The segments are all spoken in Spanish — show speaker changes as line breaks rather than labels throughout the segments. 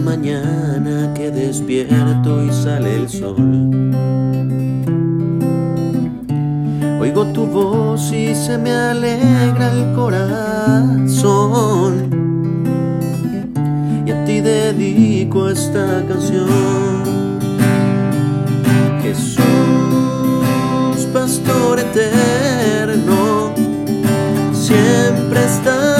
mañana que despierto y sale el sol. Oigo tu voz y se me alegra el corazón. Y a ti dedico esta canción. Jesús, pastor eterno, siempre estás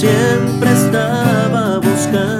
Siempre estaba buscando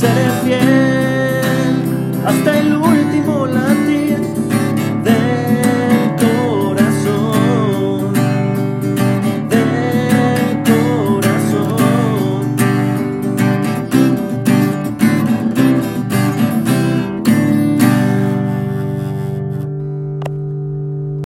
siempre estás al